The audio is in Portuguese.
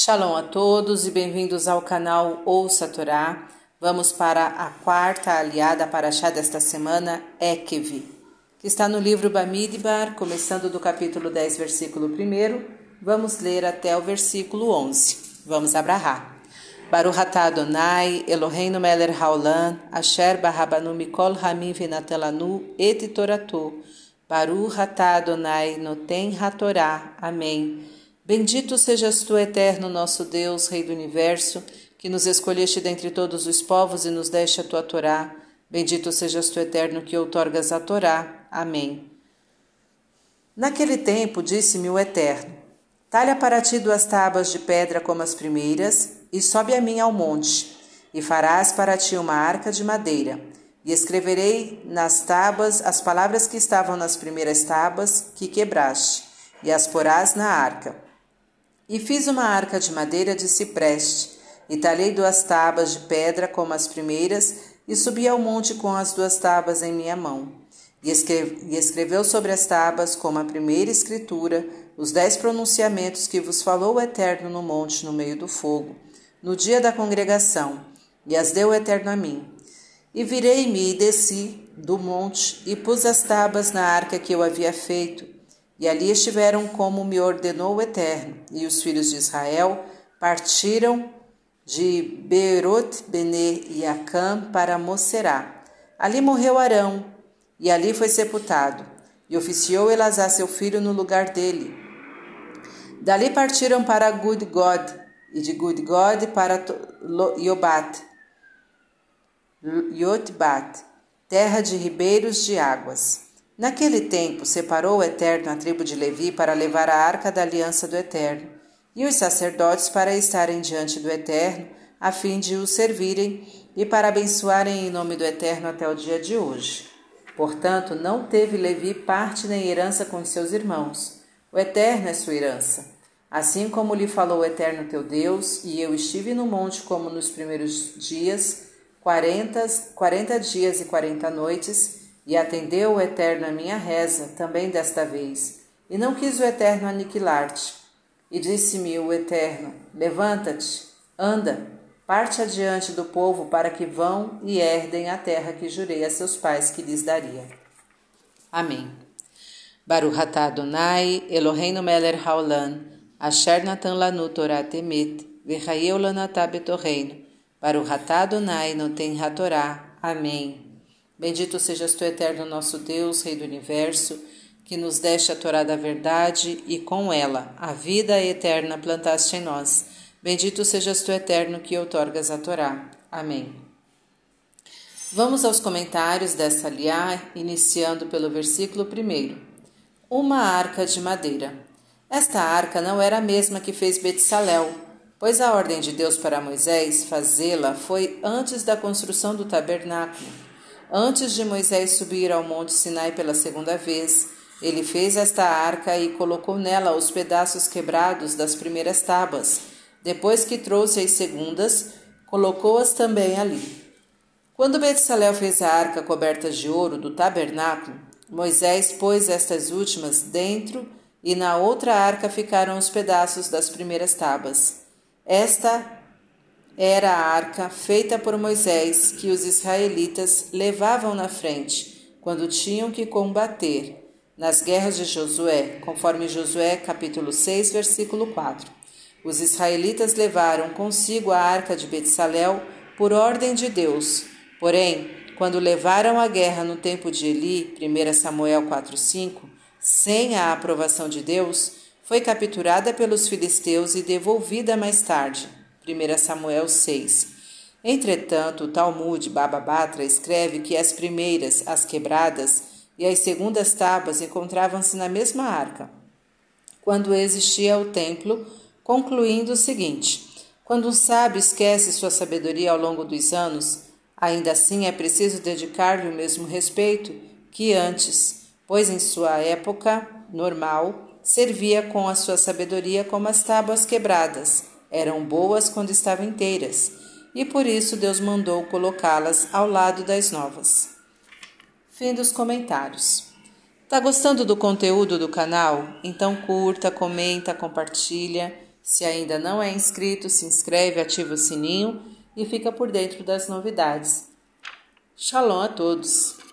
Shalom a todos e bem-vindos ao canal Ouça Torá. Vamos para a quarta aliada para chá desta semana, Ekev, que está no livro Bamidbar, começando do capítulo 10, versículo 1. Vamos ler até o versículo 11. Vamos abrahar. Baruch atah Adonai, Eloheinu meler haolam, asher barabanu mikol hamim venatelanu et toratu. Baruch atah Adonai noten hatorá. Amém. Bendito sejas tu, eterno nosso Deus, Rei do universo, que nos escolheste dentre todos os povos e nos deste a tua Torá. Bendito sejas tu, eterno, que outorgas a Torá. Amém. Naquele tempo disse-me o Eterno: Talha para ti duas tábuas de pedra como as primeiras, e sobe a mim ao monte, e farás para ti uma arca de madeira. E escreverei nas tábuas as palavras que estavam nas primeiras tábuas que quebraste, e as porás na arca. E fiz uma arca de madeira de cipreste, e talhei duas tábuas de pedra como as primeiras, e subi ao monte com as duas tábuas em minha mão. E, escreveu sobre as tábuas, como a primeira escritura, os dez pronunciamentos que vos falou o Eterno no monte no meio do fogo, no dia da congregação, e as deu o Eterno a mim. E virei-me e desci do monte, e pus as tábuas na arca que eu havia feito, e ali estiveram como me ordenou o Eterno. E os filhos de Israel partiram de Beerot Bene e Acã para Moserá. Ali morreu Arão, e ali foi sepultado. E oficiou Elazar seu filho no lugar dele. Dali partiram para Gudgod, e de Gudgod para Iobat, Yotbat, terra de ribeiros de águas. Naquele tempo, separou o Eterno a tribo de Levi para levar a arca da aliança do Eterno, e os sacerdotes para estarem diante do Eterno, a fim de o servirem e para abençoarem em nome do Eterno até o dia de hoje. Portanto, não teve Levi parte nem herança com seus irmãos. O Eterno é sua herança. Assim como lhe falou o Eterno teu Deus, e eu estive no monte como nos primeiros dias, quarenta, dias e quarenta noites, e atendeu o Eterno a minha reza, também desta vez, e não quis o Eterno aniquilar-te. E disse-me o Eterno: Levanta-te, anda, parte adiante do povo para que vão e herdem a terra que jurei a seus pais que lhes daria. Amém. Baruch atah Adonai, Eloheinu melech haolam, asher natan lanu Torah temet, v'chayeu lanatah betorreino. Baruch atah noten hatorá. Amém. Bendito sejas tu, eterno nosso Deus, Rei do universo, que nos deste a Torá da verdade e com ela a vida eterna plantaste em nós. Bendito sejas tu, eterno, que outorgas a Torá. Amém. Vamos aos comentários desta liá, iniciando pelo versículo 1. Uma arca de madeira. Esta arca não era a mesma que fez Betsalel, pois a ordem de Deus para Moisés fazê-la foi antes da construção do tabernáculo Antes de Moisés subir ao monte Sinai pela segunda vez, ele fez esta arca e colocou nela os pedaços quebrados das primeiras tábuas. Depois que trouxe as segundas, colocou-as também ali. Quando Betsalel fez a arca coberta de ouro do tabernáculo, Moisés pôs estas últimas dentro e na outra arca ficaram os pedaços das primeiras tábuas. Esta era a arca feita por Moisés que os israelitas levavam na frente quando tinham que combater nas guerras de Josué, conforme Josué capítulo 6, versículo 4. Os israelitas levaram consigo a arca de Betsalel por ordem de Deus. Porém, quando levaram a guerra no tempo de Eli, 1 Samuel 4:5, sem a aprovação de Deus, foi capturada pelos filisteus e devolvida mais tarde. 1 Samuel 6. Entretanto, o Talmud Baba Batra escreve que as primeiras, as quebradas, e as segundas tábuas encontravam-se na mesma arca, quando existia o templo, concluindo o seguinte: quando um sábio esquece sua sabedoria ao longo dos anos, ainda assim é preciso dedicar-lhe o mesmo respeito que antes, pois em sua época normal servia com a sua sabedoria como as tábuas quebradas eram boas quando estavam inteiras, e por isso Deus mandou colocá-las ao lado das novas. Fim dos comentários. Tá gostando do conteúdo do canal? Então curta, comenta, compartilha. Se ainda não é inscrito, se inscreve, ativa o sininho e fica por dentro das novidades. Shalom a todos!